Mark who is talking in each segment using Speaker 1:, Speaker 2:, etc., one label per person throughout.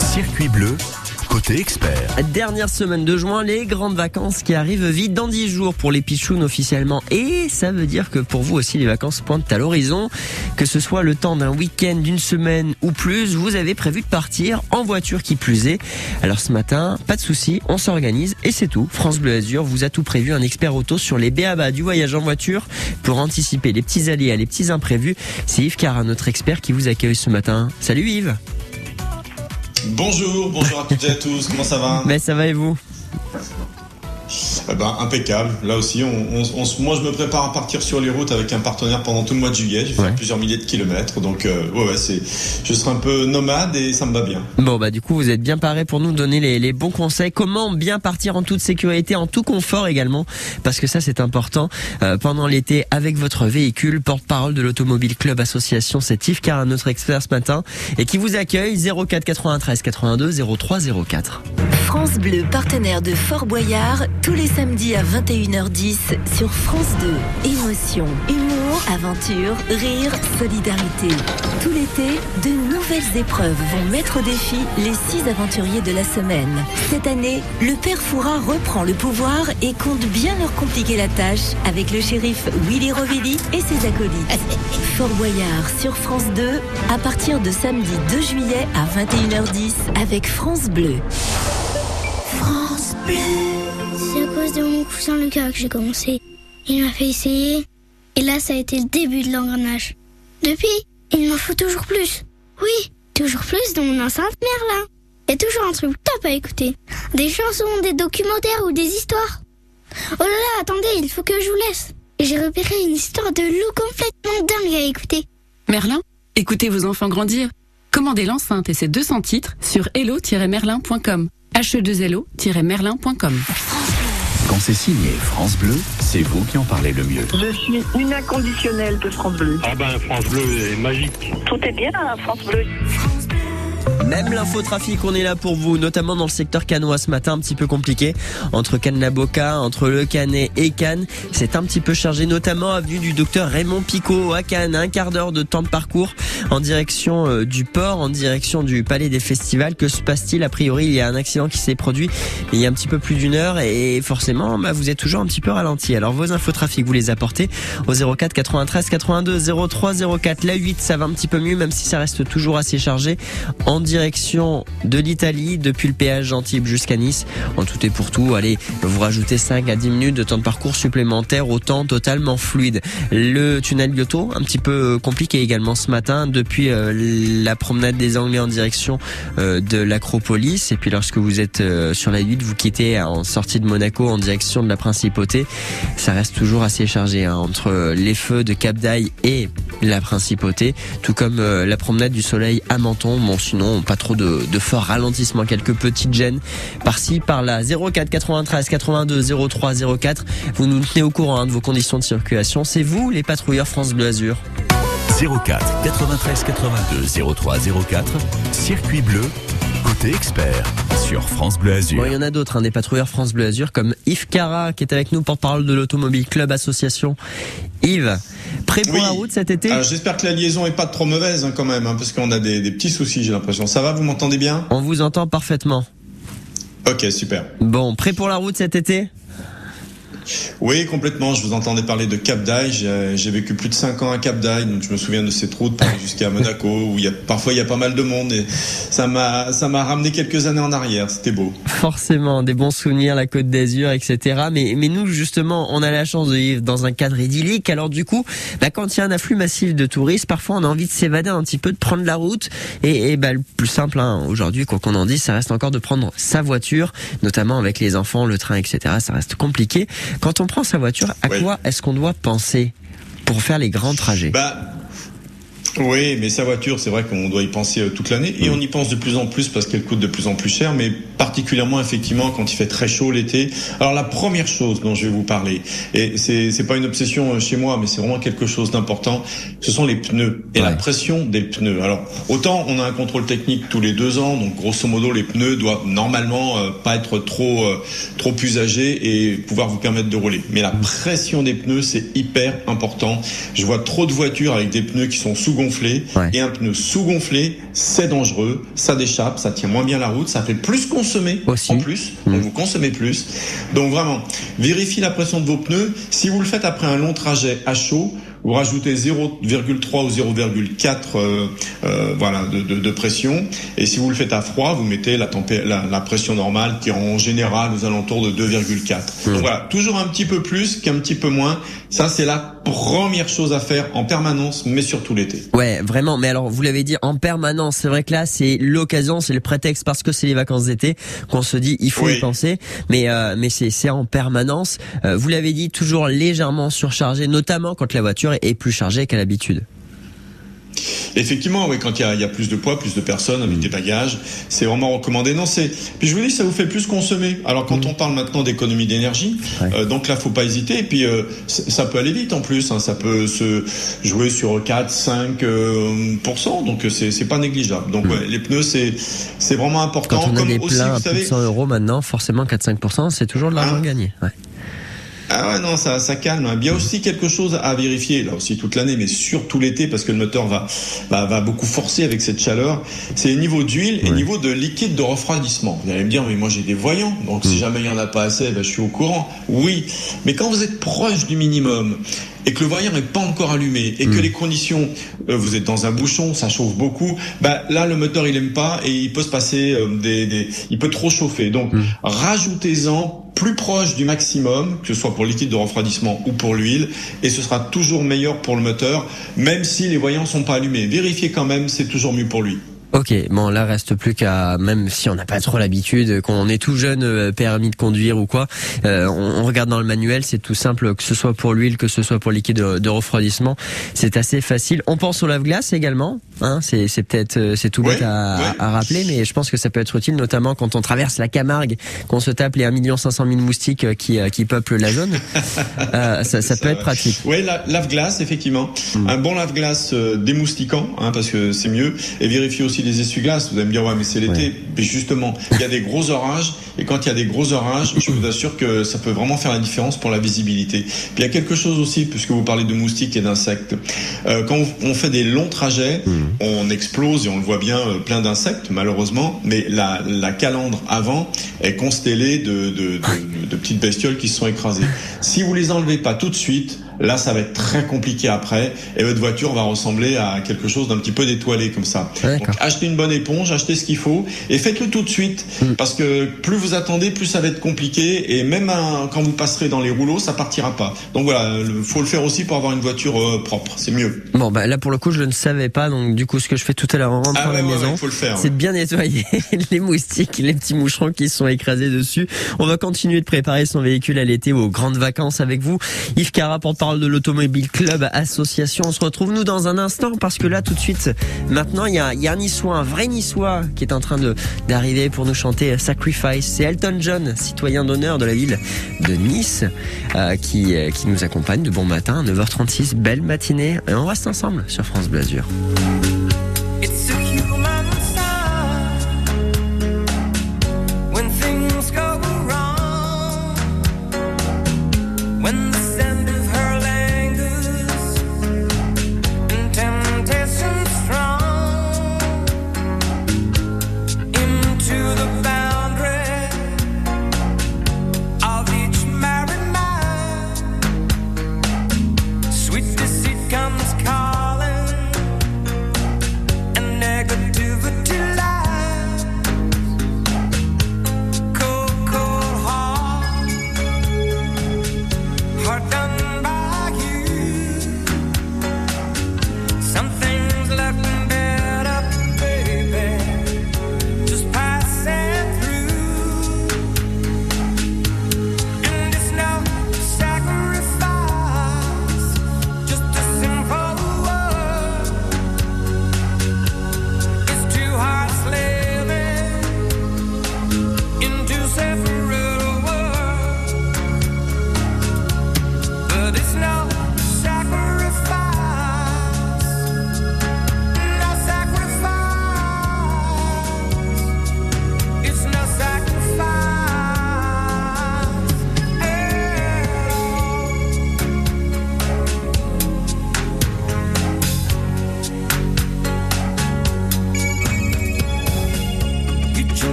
Speaker 1: Circuit bleu, côté expert.
Speaker 2: Dernière semaine de juin, les grandes vacances qui arrivent vite dans 10 jours pour les pichounes officiellement. Et ça veut dire que pour vous aussi, les vacances pointent à l'horizon. Que ce soit le temps d'un week-end, d'une semaine ou plus, vous avez prévu de partir en voiture qui plus est. Alors ce matin, pas de souci, on s'organise et c'est tout. France Bleu Azur vous a tout prévu, un expert auto sur les BABA du voyage en voiture pour anticiper les petits aléas, les petits imprévus. C'est Yves Cara, notre expert qui vous accueille ce matin. Salut Yves
Speaker 3: Bonjour, bonjour à toutes et à tous, comment ça va?
Speaker 2: Mais ça va et vous?
Speaker 3: Eh ben, impeccable. Là aussi, on, on, on, moi je me prépare à partir sur les routes avec un partenaire pendant tout le mois de juillet. Fait
Speaker 2: Ouais.
Speaker 3: plusieurs milliers de kilomètres, donc euh, ouais, ouais, c'est, je serai un peu nomade et ça me va bien.
Speaker 2: Bon bah du coup vous êtes bien paré pour nous donner les, les bons conseils. Comment bien partir en toute sécurité, en tout confort également, parce que ça c'est important euh, pendant l'été avec votre véhicule. Porte-parole de l'Automobile Club Association, c'est Yves Car, notre expert ce matin, et qui vous accueille 04 93 82 03 04.
Speaker 4: France Bleu, partenaire de Fort Boyard, tous les samedis à 21h10 sur France 2. Émotion, humour, aventure, rire, solidarité. Tout l'été, de nouvelles épreuves vont mettre au défi les six aventuriers de la semaine. Cette année, le père Fouras reprend le pouvoir et compte bien leur compliquer la tâche avec le shérif Willy Rovelli et ses acolytes. Fort Boyard sur France 2 à partir de samedi 2 juillet à 21h10 avec France Bleu.
Speaker 5: C'est à cause de mon cousin Lucas que j'ai commencé. Il m'a fait essayer, et là ça a été le début de l'engrenage. Depuis, il m'en faut toujours plus. Oui, toujours plus dans mon enceinte Merlin. A toujours un truc top à écouter. Des chansons, des documentaires ou des histoires. Oh là là, attendez, il faut que je vous laisse. J'ai repéré une histoire de loup complètement dingue à écouter.
Speaker 6: Merlin, écoutez vos enfants grandir. Commandez l'enceinte et ses 200 titres sur hello-merlin.com. he2lo-merlin.com.
Speaker 1: Quand c'est signé France Bleu, c'est vous qui en parlez le mieux.
Speaker 7: Je suis une inconditionnelle de France Bleu.
Speaker 8: Ah ben France Bleu est magique.
Speaker 7: Tout est bien à France Bleu.
Speaker 2: Même l'infotrafic, on est là pour vous, notamment dans le secteur canois ce matin, un petit peu compliqué. Entre Cannes-la-Boca, entre Le Canet et Cannes, c'est un petit peu chargé, notamment avenue du docteur Raymond Picot à Cannes. Un quart d'heure de temps de parcours en direction euh, du port, en direction du palais des festivals. Que se passe-t-il? A priori, il y a un accident qui s'est produit il y a un petit peu plus d'une heure et forcément, bah, vous êtes toujours un petit peu ralenti. Alors vos infotrafics, vous les apportez au 04 93 82 03 04. La 8, ça va un petit peu mieux, même si ça reste toujours assez chargé. En direction de l'Italie, depuis le péage d'Antibes jusqu'à Nice. En tout et pour tout, allez, vous rajoutez 5 à 10 minutes de temps de parcours supplémentaire au temps totalement fluide. Le tunnel Biotto, un petit peu compliqué également ce matin, depuis euh, la promenade des Anglais en direction euh, de l'Acropolis. Et puis lorsque vous êtes euh, sur la 8, vous quittez en sortie de Monaco en direction de la Principauté. Ça reste toujours assez chargé hein, entre les feux de Cap d'Aille et la Principauté, tout comme euh, la promenade du Soleil à Menton. Bon, sinon, pas trop de, de fort ralentissement, quelques petites gênes par-ci, par-là. 04 93 82 03 04. Vous nous tenez au courant hein, de vos conditions de circulation. C'est vous, les patrouilleurs France Bleu.
Speaker 1: 04 93 82 03 04. Circuit bleu, côté expert sur France Bleu Azur.
Speaker 2: Bon, il y en a d'autres, hein, des patrouilleurs France Bleu Azur, comme Yves Cara, qui est avec nous pour parler de l'Automobile Club Association. Yves, prêt pour
Speaker 3: Oui.
Speaker 2: la route cet été?
Speaker 3: Alors, j'espère que la liaison est pas trop mauvaise hein, quand même, hein, parce qu'on a des, des petits soucis, j'ai l'impression. Ça va, vous m'entendez bien?
Speaker 2: On vous entend parfaitement.
Speaker 3: Ok, super.
Speaker 2: Bon, prêt pour la route cet été?
Speaker 3: Oui, complètement. Je vous entendais parler de Cap d'Aille. J'ai j'ai vécu plus de 5 ans à Cap d'Aille, donc je me souviens de cette route pour aller jusqu'à Monaco, où il y a, parfois il y a pas mal de monde, et ça m'a ça m'a ramené quelques années en arrière. C'était beau.
Speaker 2: Forcément, des bons souvenirs, la Côte d'Azur, etc. Mais, nous, justement, on a la chance de vivre dans un cadre idyllique. Alors du coup, bah, quand il y a un afflux massif de touristes, parfois on a envie de s'évader un petit peu, de prendre la route. Et, et bah, le plus simple, hein, aujourd'hui, quoi qu'on en dise, ça reste encore de prendre sa voiture, notamment avec les enfants, le train, etc. Ça reste compliqué. Quand on prend sa voiture, à
Speaker 3: Ouais.
Speaker 2: quoi est-ce qu'on doit penser pour faire les grands trajets?
Speaker 3: Bah, Oui, mais sa voiture, c'est vrai qu'on doit y penser euh, toute l'année et on y pense de plus en plus parce qu'elle coûte de plus en plus cher, mais particulièrement effectivement quand il fait très chaud l'été. Alors la première chose dont je vais vous parler, et c'est c'est pas une obsession euh, chez moi, mais c'est vraiment quelque chose d'important, ce sont les pneus et la pression des pneus. Alors autant on a un contrôle technique tous les deux ans, donc grosso modo les pneus doivent normalement euh, pas être trop euh, trop usagés et pouvoir vous permettre de rouler. Mais la pression des pneus c'est hyper important. Je vois trop de voitures avec des pneus qui sont sous-gonflés
Speaker 2: Ouais.
Speaker 3: et un pneu sous-gonflé, c'est dangereux, ça déchappe, ça tient moins bien la route, ça fait plus consommer
Speaker 2: Aussi.
Speaker 3: en plus,
Speaker 2: Mm.
Speaker 3: donc vous consommez plus. Donc vraiment, vérifiez la pression de vos pneus. Si vous le faites après un long trajet à chaud, vous rajoutez 0,3 ou 0,4 euh, euh, voilà de, de- de pression. Et si vous le faites à froid, vous mettez la, la, la pression normale qui est en général aux alentours de 2,4. Donc voilà, toujours un petit peu plus qu'un petit peu moins. Ça c'est la première chose à faire en permanence, mais surtout l'été.
Speaker 2: Ouais, vraiment. Mais alors, vous l'avez dit en permanence. C'est vrai que là, c'est l'occasion, c'est le prétexte parce que c'est les vacances d'été qu'on se dit il faut
Speaker 3: Oui.
Speaker 2: y penser. Mais euh, mais c'est c'est en permanence. Euh, vous l'avez dit, toujours légèrement surchargé, notamment quand la voiture est plus chargée qu'à l'habitude.
Speaker 3: Effectivement, oui, quand il y a, il y a plus de poids, plus de personnes avec des bagages, c'est vraiment recommandé. Non, c'est. Puis je vous dis, ça vous fait plus consommer. Alors quand on parle maintenant d'économie d'énergie,
Speaker 2: Ouais.
Speaker 3: euh, donc là, faut pas hésiter. Et puis euh, ça peut aller vite en plus. hein. ça peut se jouer sur 4, 5 euh, donc euh, c'est pas négligeable. Donc ouais, les pneus, c'est c'est vraiment important.
Speaker 2: Quand on a
Speaker 3: Comme
Speaker 2: des
Speaker 3: aussi,
Speaker 2: pleins à
Speaker 3: vous
Speaker 2: plus de
Speaker 3: savez,
Speaker 2: 100 euros maintenant, forcément 4-5%, c'est toujours de l'argent
Speaker 3: Hein
Speaker 2: gagné. Ouais.
Speaker 3: Ah ouais, non, ça, ça calme. Il y a aussi quelque chose à vérifier, là aussi toute l'année, mais surtout l'été, parce que le moteur va, va, va beaucoup forcer avec cette chaleur. C'est le niveau d'huile et niveau de liquide de refroidissement. Vous allez me dire, mais moi j'ai des voyants, donc
Speaker 2: Mm.
Speaker 3: si jamais il y en a pas assez, ben, je suis au courant. Oui, mais quand vous êtes proche du minimum et que le voyant n'est pas encore allumé et que les conditions, euh, vous êtes dans un bouchon, ça chauffe beaucoup, bah là le moteur il aime pas et il peut se passer euh, des, des, il peut trop chauffer. Donc
Speaker 2: Mm.
Speaker 3: rajoutez-en plus proche du maximum, que ce soit pour le liquide de refroidissement ou pour l'huile, et ce sera toujours meilleur pour le moteur, même si les voyants sont pas allumés. Vérifiez quand même, c'est toujours mieux pour lui.
Speaker 2: Ok, bon là reste plus qu'à même si on n'a pas trop l'habitude, qu'on est tout jeune, euh, permis de conduire ou quoi, euh, on, on regarde dans le manuel, c'est tout simple, que ce soit pour l'huile, que ce soit pour liquide de, de refroidissement, c'est assez facile. On pense au lave-glace également, hein, c'est c'est peut-être euh, c'est tout
Speaker 3: Ouais,
Speaker 2: bête à,
Speaker 3: ouais.
Speaker 2: à rappeler, mais je pense que ça peut être utile, notamment quand on traverse la Camargue, qu'on se tape les 1 500 000 moustiques euh, qui qui peuplent la zone, euh, ça, ça peut
Speaker 3: Ça
Speaker 2: être pratique.
Speaker 3: Oui, la, lave-glace, effectivement.
Speaker 2: Mm.
Speaker 3: Un bon lave-glace euh, démoustiquant, hein, parce que c'est mieux. Et vérifiez aussi les essuie-glaces. Vous allez me dire, ouais, mais c'est l'été.
Speaker 2: Ouais.
Speaker 3: Mais justement, il y a des gros orages. Et quand il y a des gros orages, je vous assure que ça peut vraiment faire la différence pour la visibilité. Puis il y a quelque chose aussi, puisque vous parlez de moustiques et d'insectes. Euh, quand on fait des longs trajets,
Speaker 2: Mm.
Speaker 3: on explose et on le voit bien, euh, plein d'insectes, malheureusement. Mais la, la calandre avant est constellée de, de, de, de petites bestioles qui se sont écrasées. Si vous les enlevez pas tout de suite, là, ça va être très compliqué après, et votre voiture va ressembler à quelque chose d'un petit peu détoilé comme ça. Donc, achetez une bonne éponge, achetez ce qu'il faut, et faites-le tout de suite,
Speaker 2: Mm.
Speaker 3: parce que plus vous attendez, plus ça va être compliqué, et même un- quand vous passerez dans les rouleaux, ça partira pas. Donc voilà, il faut le faire aussi pour avoir une voiture euh, propre, c'est mieux.
Speaker 2: Bon bah là pour le coup je ne savais pas, donc du coup ce que je fais tout à l'heure en rentrant
Speaker 3: Ah
Speaker 2: à la
Speaker 3: ouais,
Speaker 2: maison.
Speaker 3: ouais, le
Speaker 2: c'est de bien nettoyer les moustiques, les petits moucherons qui sont écrasés dessus. On va continuer de préparer son véhicule à l'été ou aux grandes vacances avec vous. Yves Cara, de l'Automobile Club Association. On se retrouve nous dans un instant parce que là tout de suite, maintenant il y a, un niçois, un vrai niçois qui est en train d'arriver pour nous chanter Sacrifice. C'est Elton John, citoyen d'honneur de la ville de Nice, euh, qui, euh, qui nous accompagne de bon matin, 9h36, belle matinée. Et on reste ensemble sur France Bleu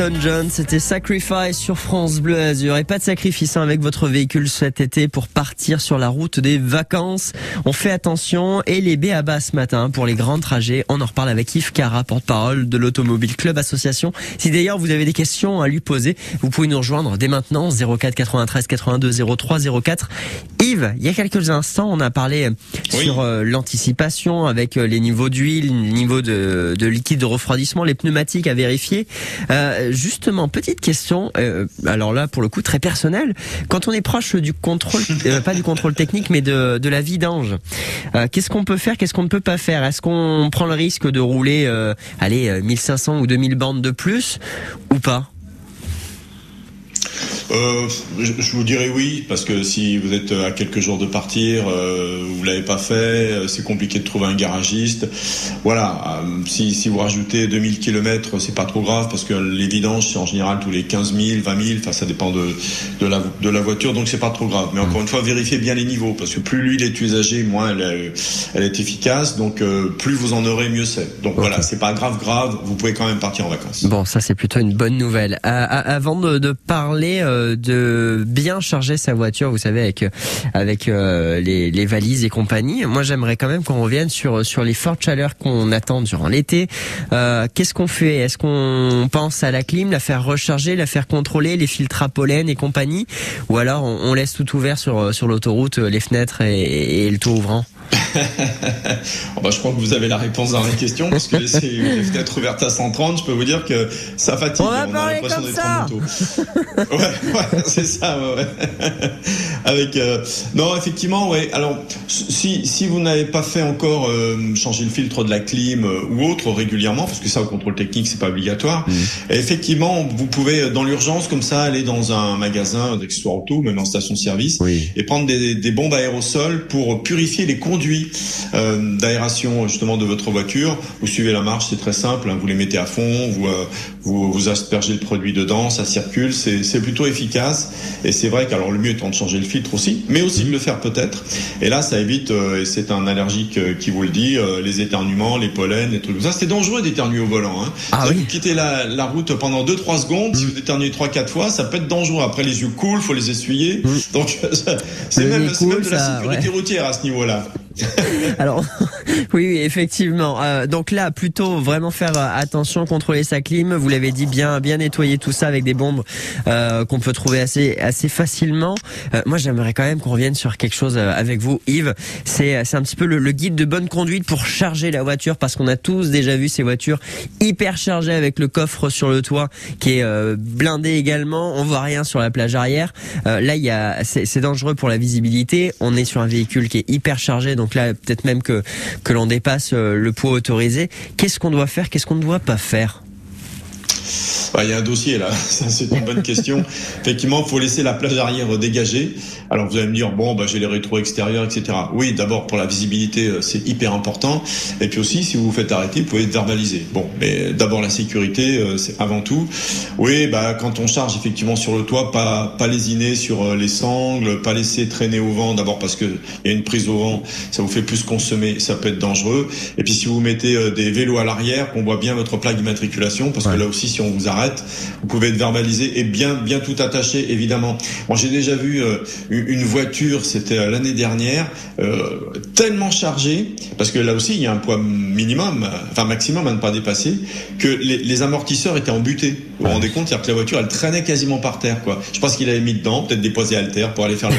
Speaker 2: Elton John, c'était Sacrifice sur France Bleu Azur. Et pas de sacrifice hein, avec votre véhicule cet été pour partir sur la route des vacances. On fait attention et les BABA ce matin pour les grands trajets. On en reparle avec Yves Cara, porte-parole de l'Automobile Club Association. Si d'ailleurs vous avez des questions à lui poser, vous pouvez nous rejoindre dès maintenant 04 93 82 03 04. Yves, il y a quelques instants, on a parlé
Speaker 3: Oui.
Speaker 2: sur euh, l'anticipation avec euh, les niveaux d'huile, les niveaux de, de liquide de refroidissement, les pneumatiques à vérifier. Euh, justement, petite question, euh, alors là pour le coup très personnel, quand on est proche du contrôle, euh, pas du contrôle technique, mais de, de la vidange, euh, qu'est-ce qu'on peut faire, qu'est-ce qu'on ne peut pas faire? Est-ce qu'on prend le risque de rouler, allez, euh, 1500 ou 2000 bandes de plus ou pas?
Speaker 3: Euh, je, je vous dirais oui, parce que si vous êtes à quelques jours de partir, euh, vous l'avez pas fait, euh, c'est compliqué de trouver un garagiste. Voilà, euh, si, si vous rajoutez 2000 km, c'est pas trop grave, parce que les vidanges, c'est en général tous les 15 000, 20 000, enfin ça dépend de, de, la, de la voiture, donc c'est pas trop grave. Mais encore une fois, vérifiez bien les niveaux, parce que plus l'huile est usagée, moins elle, est- elle est efficace, donc euh, plus vous en aurez, mieux c'est. Donc voilà, c'est pas grave, grave, vous pouvez quand même partir en vacances.
Speaker 2: Bon, ça c'est plutôt une bonne nouvelle. Avant de, de parler euh, de bien charger sa voiture, vous savez, avec euh, avec euh, les, valises et compagnie, moi j'aimerais quand même qu'on revienne sur sur les fortes chaleurs qu'on attend durant l'été. Qu'est-ce qu'on fait? Est-ce qu'on pense à la clim, la faire recharger, la faire contrôler, les filtres à pollen et compagnie, ou alors on, laisse tout ouvert sur sur l'autoroute, les fenêtres et, et le toit ouvrant?
Speaker 3: Oh bah, je crois que vous avez la réponse dans la question, parce que laisser les fenêtres ouvertes à 130, je peux vous dire que ça fatigue.
Speaker 2: On va
Speaker 3: a
Speaker 2: parler
Speaker 3: l'impression d'être
Speaker 2: ça.
Speaker 3: en moto. ouais, ouais, c'est ça, ouais. Avec, euh, non, effectivement, ouais. Alors, si, si vous n'avez pas fait encore euh, changer le filtre de la clim euh, ou autre régulièrement, parce que ça, au contrôle technique, c'est pas obligatoire, et effectivement, vous pouvez, euh, dans l'urgence, comme ça, aller dans un magasin d'accessoires auto, même en station-service,
Speaker 2: Oui.
Speaker 3: et prendre des, des bombes aérosols pour purifier les conduits euh, d'aération justement de votre voiture. Vous suivez la marche, c'est très simple. hein, vous les mettez à fond, vous, euh, vous vous aspergez le produit dedans, ça circule, c'est plutôt efficace. Et c'est vrai qu'alors le mieux étant de changer le filtre aussi, mais aussi de le faire peut-être. Et là, ça évite. euh, et c'est un allergique euh, qui vous le dit, euh, les éternuements, les pollens, les trucs comme ça. C'est dangereux d'éternuer au volant. Hein.
Speaker 2: Ah oui.
Speaker 3: Vous quittez la, la route pendant 2-3 secondes. Si vous éternuez 3-4 fois, ça peut être dangereux. Après, les yeux coulent, faut les essuyer. Donc, c'est même, de la sécurité
Speaker 2: ouais.
Speaker 3: routière à ce niveau-là.
Speaker 2: Alors, oui, oui, effectivement. Euh, donc là, plutôt vraiment faire attention, contrôler sa clim. Vous l'avez dit, bien, bien nettoyer tout ça avec des bombes euh, qu'on peut trouver assez, assez facilement. Euh, moi, j'aimerais quand même qu'on revienne sur quelque chose euh, avec vous, Yves. C'est, un petit peu le, guide de bonne conduite pour charger la voiture, parce qu'on a tous déjà vu ces voitures hyper chargées avec le coffre sur le toit qui est blindé également. On voit rien sur la plage arrière. Là, il y a, c'est, dangereux pour la visibilité. On est sur un véhicule qui est hyper chargé, donc là, peut-être même que que l'on dépasse le poids autorisé. Qu'est-ce qu'on doit faire? Qu'est-ce qu'on ne doit pas faire?
Speaker 3: Bah, Il y a un dossier là, c'est une bonne question. Effectivement, il faut laisser la plage arrière dégagée. Alors vous allez me dire, bon, bah, j'ai les rétros extérieurs, etc. Oui, d'abord pour la visibilité, euh, c'est hyper important. Et puis aussi, si vous vous faites arrêter, vous pouvez être verbalisé. Bon, mais d'abord la sécurité, euh, c'est avant tout. Oui, bah quand on charge effectivement sur le toit, pas pas lésiner sur euh, les sangles, pas laisser traîner au vent. D'abord parce que il y a une prise au vent, ça vous fait plus consommer, ça peut être dangereux. Et puis si vous mettez des vélos à l'arrière, qu'on voit bien votre plaque d'immatriculation, parce
Speaker 2: Ouais.
Speaker 3: que là aussi, si on vous arrête, vous pouvez être verbalisé et bien bien tout attaché, évidemment. Moi, j'ai déjà vu euh, une voiture, c'était euh, l'année dernière, euh, tellement chargée, parce que là aussi, il y a un poids minimum, enfin maximum à ne pas dépasser, que les, les amortisseurs étaient embutés. Vous vous rendez compte, c'est-à-dire que la voiture, elle traînait quasiment par terre, quoi. Je pense qu'il avait mis dedans, peut-être des posés haltères pour aller faire le,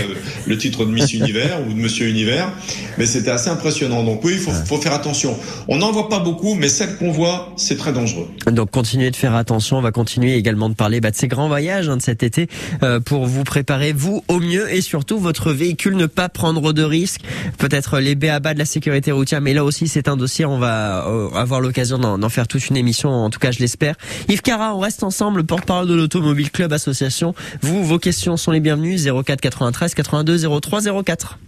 Speaker 3: le titre de Miss Univers ou de Monsieur Univers, mais c'était assez impressionnant. Donc oui, il faut, faut faire attention. On n'en voit pas beaucoup, mais celle qu'on voit, c'est très dangereux.
Speaker 2: Donc continuez de faire attention. On va continuer également de parler bah, de ces grands voyages hein, de cet été euh, pour vous préparer vous au mieux et surtout votre véhicule ne pas prendre de risques. Peut-être les BABA de la sécurité routière, mais là aussi c'est un dossier. On va euh, avoir l'occasion d'en faire toute une émission. En tout cas, je l'espère. Yves Cara, on reste ensemble, porte-parole de l'Automobile Club Association. Vous, vos questions sont les bienvenues. 04 93 82 03 04.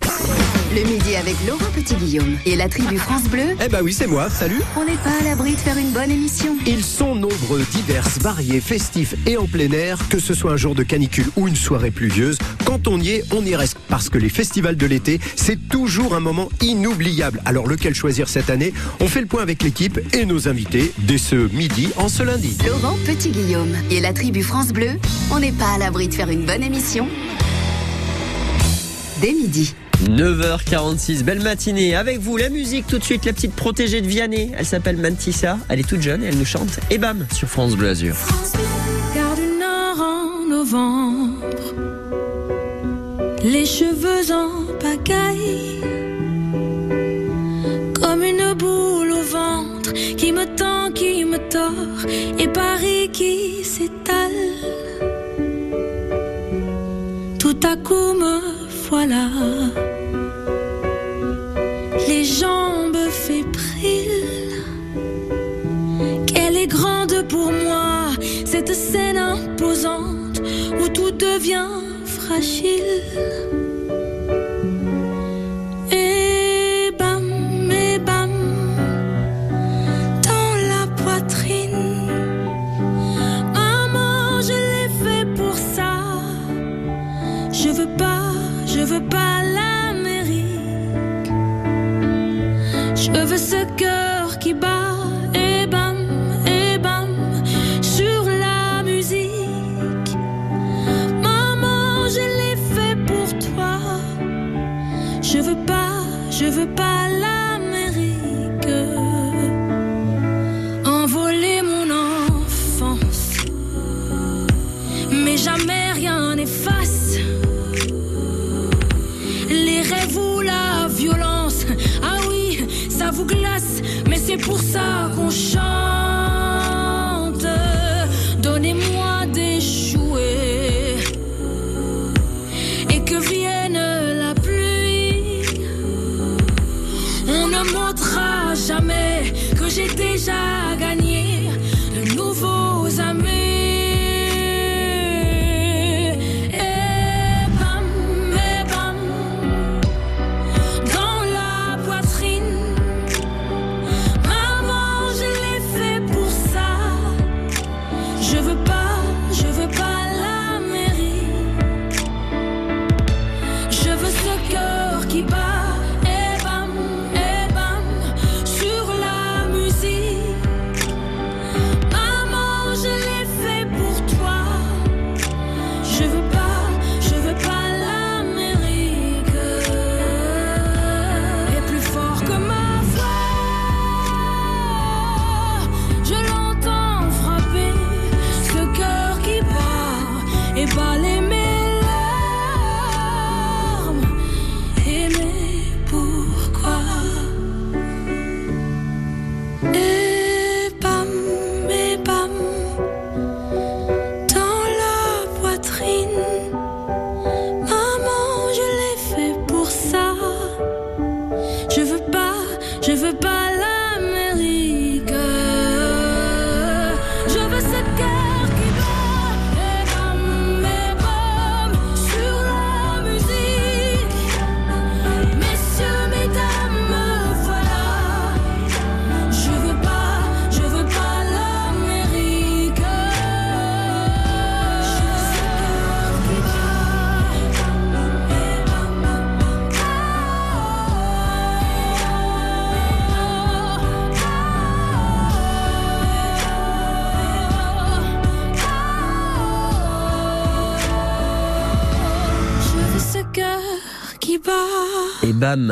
Speaker 9: Le midi avec Laurent Petit-Guillaume et la tribu France Bleu,
Speaker 10: Eh ben oui, c'est moi, salut
Speaker 9: on n'est pas à l'abri de faire une bonne émission.
Speaker 10: Ils sont nombreux, diverses, variées, festifs et en plein air, que ce soit un jour de canicule ou une soirée pluvieuse, quand on y est, on y reste. Parce que les festivals de l'été, c'est toujours un moment inoubliable. Alors lequel choisir cette année? On fait le point avec l'équipe et nos invités dès ce midi en ce lundi.
Speaker 9: Laurent Petit-Guillaume et la tribu France Bleu, on n'est pas à l'abri de faire une bonne émission dès midi.
Speaker 2: 9h46, belle matinée. Avec vous, la musique tout de suite, la petite protégée de Vianney. Elle s'appelle Mantissa. Elle est toute jeune et elle nous chante Et bam sur France Bleu Azur.
Speaker 11: Du Nord en novembre, les cheveux en pagaille, comme une boule au ventre qui me tend, qui me tord, et Paris qui s'étale. Tout à coup me voilà, pour moi, cette scène imposante où tout devient fragile. Pour ça qu'on chante.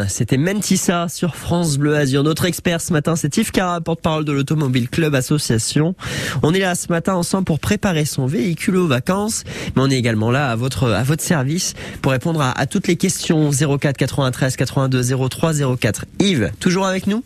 Speaker 2: C'était Mentissa sur France Bleu Azur. Notre expert ce matin, c'est Yves Cara, porte-parole de l'Automobile Club Association. On est là ce matin ensemble pour préparer son véhicule aux vacances, mais on est également là à votre service pour répondre à, à toutes les questions 04 93 82 03 04. Yves, toujours avec nous?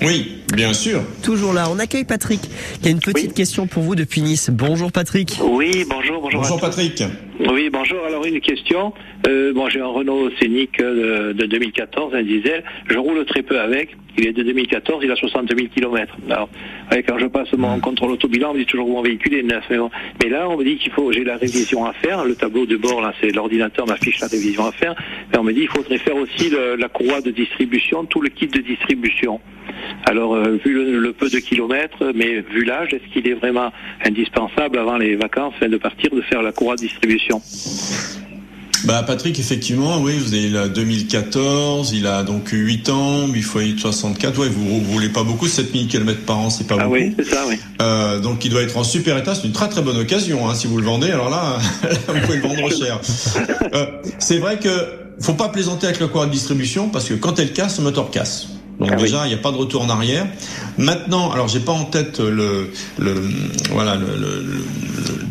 Speaker 3: Oui, bien sûr.
Speaker 2: Toujours là. On accueille Patrick qui a une petite question pour vous depuis Nice. Bonjour Patrick.
Speaker 8: Oui, bonjour, bonjour.
Speaker 3: Bonjour Patrick.
Speaker 8: Oui, bonjour. Alors une question. Euh, bon, j'ai un Renault Scénic euh, de, de 2014, un diesel. Je roule très peu avec. Il est de 2014, il a 60 000 km. Alors, ouais, quand je passe mon contrôle autobilan, on me dit toujours mon véhicule est neuf. Mais, bon. Mais là, on me dit qu'il faut, j'ai la révision à faire. Le tableau de bord, là, c'est l'ordinateur m'affiche la révision à faire. Mais on me dit qu'il faudrait faire aussi le- la courroie de distribution, tout le kit de distribution. Alors, euh, vu le, le peu de kilomètres, mais vu l'âge, est-ce qu'il est vraiment indispensable avant les vacances, de partir, de faire la courroie de distribution?
Speaker 3: Bah Patrick, effectivement, oui, vous avez la 2014, il a donc 8 ans, 8 fois 8, 64, ouais, vous, roulez pas beaucoup, 7000 km par an, c'est pas
Speaker 8: Ah
Speaker 3: beaucoup.
Speaker 8: oui, c'est ça, oui.
Speaker 3: Euh, donc il doit être en super état, c'est une très très bonne occasion, hein, si vous le vendez, alors là, vous pouvez le vendre cher. Euh, c'est vrai que faut pas plaisanter avec le courroie de distribution, parce que quand elle casse, le moteur casse. Donc
Speaker 8: Ah
Speaker 3: déjà, il n'y a pas de retour en arrière. Maintenant, alors j'ai pas en tête le, le voilà le, le- le-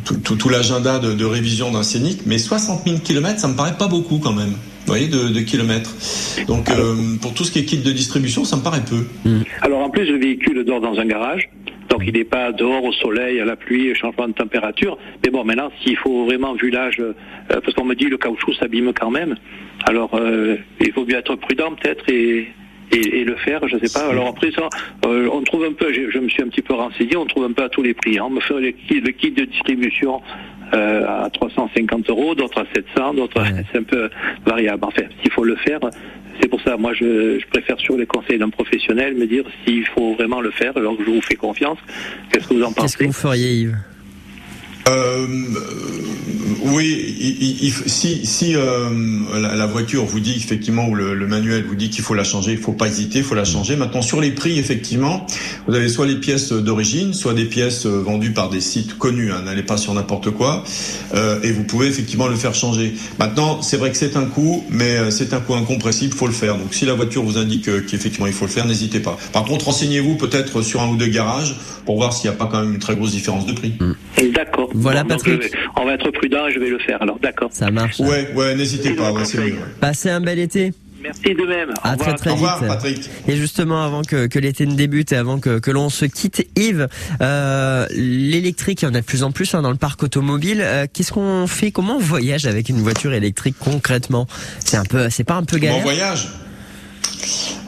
Speaker 3: tout, tout, tout l'agenda de, de révision d'un scénic, mais 60 000 km, ça me paraît pas beaucoup quand même. Vous voyez, de, de kilomètres. Donc euh, pour tout ce qui est kit de distribution, ça me paraît peu.
Speaker 8: Alors en plus, le véhicule dort dans un garage. Donc il n'est pas dehors au soleil, à la pluie, changement de température. Mais bon, maintenant, s'il faut vraiment, vu l'âge, euh, parce qu'on me dit le caoutchouc s'abîme quand même, alors euh, il faut bien être prudent peut-être et, et, et le faire, je sais pas. Alors après ça, euh, on trouve un peu, je, je me suis un petit peu renseigné, on trouve un peu à tous les prix. hein. On me fait le kit, le kit de distribution euh, à 350 euros, d'autres à 700, d'autres c'est un peu variable. Enfin, s'il faut le faire, c'est pour ça, moi, je, je préfère sur les conseils d'un professionnel me dire s'il faut vraiment le faire, alors que je vous fais confiance. Qu'est-ce que vous en
Speaker 2: Qu'est-ce que
Speaker 8: pensez?
Speaker 2: vous feriez, Yves?
Speaker 3: Euh, oui, il- il- il- si, si euh, la, la voiture vous dit effectivement ou le, le manuel vous dit qu'il faut la changer, il faut pas hésiter, il faut la changer. Maintenant sur les prix, effectivement, vous avez soit les pièces d'origine, soit des pièces euh, vendues par des sites connus. Hein, N'allez pas sur n'importe quoi, euh, et vous pouvez effectivement le faire changer. Maintenant, c'est vrai que c'est un coût, mais euh, c'est un coût incompressible, faut le faire. Donc si la voiture vous indique euh, qu'effectivement il faut le faire, n'hésitez pas. Par contre, renseignez-vous peut-être sur un ou deux garages pour voir s'il n'y a pas quand même une très grosse différence de prix.
Speaker 8: D'accord.
Speaker 2: Voilà,
Speaker 8: Bon,
Speaker 2: Patrick.
Speaker 8: vais- on va être prudent et je vais le faire. Alors, d'accord.
Speaker 2: Ça marche.
Speaker 3: Ouais, ouais, n'hésitez pas, ouais, c'est mieux. ouais.
Speaker 2: Passez un bel été.
Speaker 8: Merci de même. Au
Speaker 2: À
Speaker 8: revoir.
Speaker 2: très très
Speaker 3: Au revoir,
Speaker 2: vite.
Speaker 3: Patrick.
Speaker 2: Et justement, avant que, que l'été ne débute et avant que, que l'on se quitte, Yves, euh, l'électrique, il y en a de plus en plus hein, dans le parc automobile. Euh, Qu'est-ce qu'on fait? Comment on voyage avec une voiture électrique concrètement? C'est un peu, c'est pas un peu galère?
Speaker 3: voyage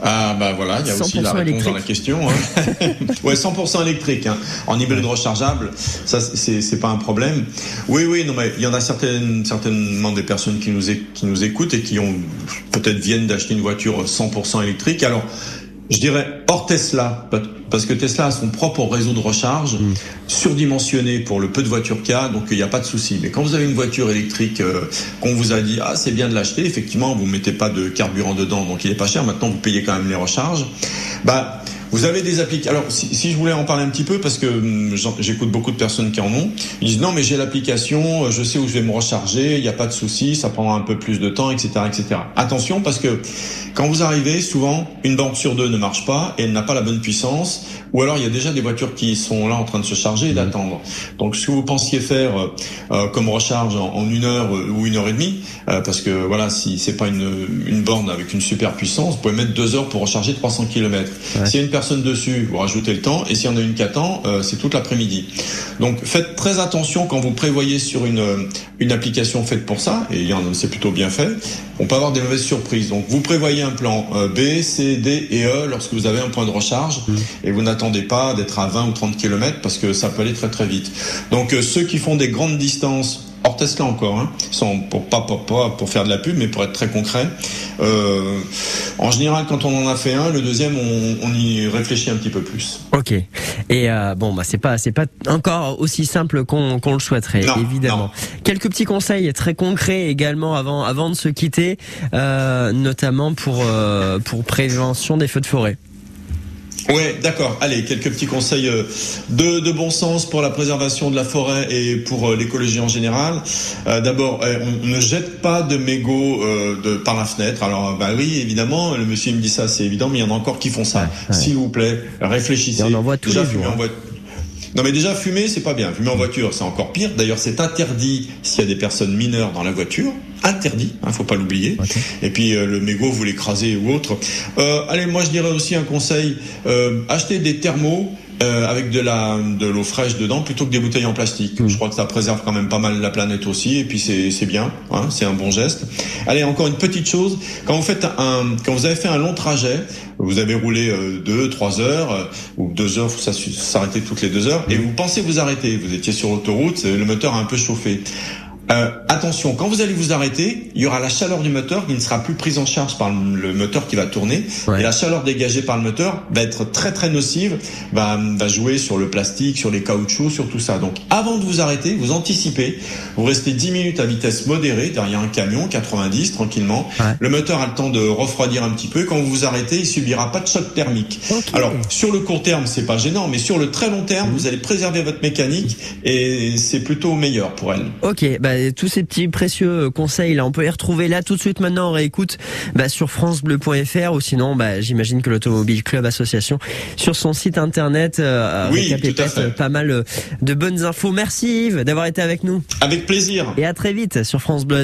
Speaker 3: ah bah voilà, il y a aussi la
Speaker 2: 100%
Speaker 3: réponse dans la question. hein. ouais, 100% électrique. Hein. En hybride rechargeable, ça c'est pas un problème. Oui, oui, non mais il y en a certaines, certainement des personnes qui nous qui nous écoutent et qui ont peut-être viennent d'acheter une voiture 100% électrique. Alors je dirais hors Tesla, parce que Tesla a son propre réseau de recharge, surdimensionné pour le peu de voitures qu'il y a, donc il n'y a pas de souci. Mais quand vous avez une voiture électrique euh, qu'on vous a dit ah c'est bien de l'acheter, effectivement vous mettez pas de carburant dedans, donc il est pas cher. Maintenant vous payez quand même les recharges. Bah vous avez des applications. Alors, si, si je voulais en parler un petit peu, parce que hum, j'écoute beaucoup de personnes qui en ont, ils disent non, mais j'ai l'application, euh, je sais où je vais me recharger, il n'y a pas de souci, ça prendra un peu plus de temps, etc., etc. Attention, parce que quand vous arrivez, souvent, une borne sur deux ne marche pas et elle n'a pas la bonne puissance, ou alors il y a déjà des voitures qui sont là en train de se charger et d'attendre. Donc, ce que vous pensiez faire euh, euh, comme recharge en, en une heure euh, ou une heure et demie, euh, parce que voilà, si c'est pas une, une borne avec une super puissance, vous pouvez mettre deux heures pour recharger 300 km. A une personne dessus, vous rajoutez le temps, et s'il y en a une qui attend, euh, c'est toute l'après-midi. Donc faites très attention quand vous prévoyez sur une, euh, une application faite pour ça, et c'est plutôt bien fait, on peut avoir des mauvaises surprises. Donc vous prévoyez un plan euh, B, C, D et E lorsque vous avez un point de recharge, et vous n'attendez pas d'être à 20 ou 30 km parce que ça peut aller très très vite. Donc euh, ceux qui font des grandes distances, hors Tesla encore, hein, sans, pour, pas, pour, pas pour faire de la pub, mais pour être très concret. Euh, en général, quand on en a fait un, le deuxième, on, on y réfléchit un petit peu plus.
Speaker 2: Ok. Et euh, bon, bah c'est pas c'est pas encore aussi simple qu'on le souhaiterait,
Speaker 3: Non,
Speaker 2: évidemment. Quelques petits conseils très concrets également avant avant de se quitter, euh, notamment pour euh, pour prévention des feux de forêt.
Speaker 3: Ouais, d'accord. Allez, quelques petits conseils euh, de, de bon sens pour la préservation de la forêt et pour euh, l'écologie en général. Euh, D'abord, euh, on ne jette pas de mégots euh, de, par la fenêtre. Alors, bah oui, évidemment, le monsieur il me dit ça, c'est évident, mais il y en a encore qui font ça.
Speaker 2: ouais.
Speaker 3: S'il vous plaît, réfléchissez.
Speaker 2: Et on en voit tous
Speaker 3: Déjà,
Speaker 2: les jours, hein.
Speaker 3: Non mais déjà fumer c'est pas bien. Fumer en voiture c'est encore pire. D'ailleurs c'est interdit s'il y a des personnes mineures dans la voiture. Interdit, hein, faut pas l'oublier. Et puis euh, le mégot vous l'écrasez ou autre. Euh, allez moi je dirais aussi un conseil. Euh, achetez des thermos euh, avec de la de l'eau fraîche dedans plutôt que des bouteilles en plastique. Je crois que ça préserve quand même pas mal la planète aussi et puis c'est c'est bien, hein, c'est un bon geste. Allez, encore une petite chose, quand vous faites un quand vous avez fait un long trajet, vous avez roulé euh, deux, trois heures euh, ou deux heures, faut s'assu- s'arrêter toutes les deux heures et vous pensez vous arrêter, vous étiez sur l'autoroute, le moteur a un peu chauffé. Euh, attention, quand vous allez vous arrêter, il y aura la chaleur du moteur qui ne sera plus prise en charge par le moteur qui va tourner. Et la chaleur dégagée par le moteur va être très très nocive, va, va jouer sur le plastique, sur les caoutchoucs, sur tout ça. Donc avant de vous arrêter, vous anticipez, vous restez 10 minutes à vitesse modérée derrière un camion, 90 tranquillement. Le moteur a le temps de refroidir un petit peu. Quand vous vous arrêtez, il subira pas de choc thermique. Alors sur le court terme, c'est pas gênant, mais sur le très long terme, vous allez préserver votre mécanique et c'est plutôt meilleur pour elle.
Speaker 2: Ok, bah, tous ces petits précieux conseils là, on peut les retrouver là tout de suite maintenant. On réécoute bah, sur francebleu.fr ou sinon, bah, j'imagine que l'Automobile Club Association sur son site internet euh,
Speaker 3: Oui,
Speaker 2: récapitule
Speaker 3: fait.
Speaker 2: pas mal euh, de bonnes infos. Merci Yves d'avoir été avec nous.
Speaker 3: Avec plaisir.
Speaker 2: Et à très vite sur France Bleu.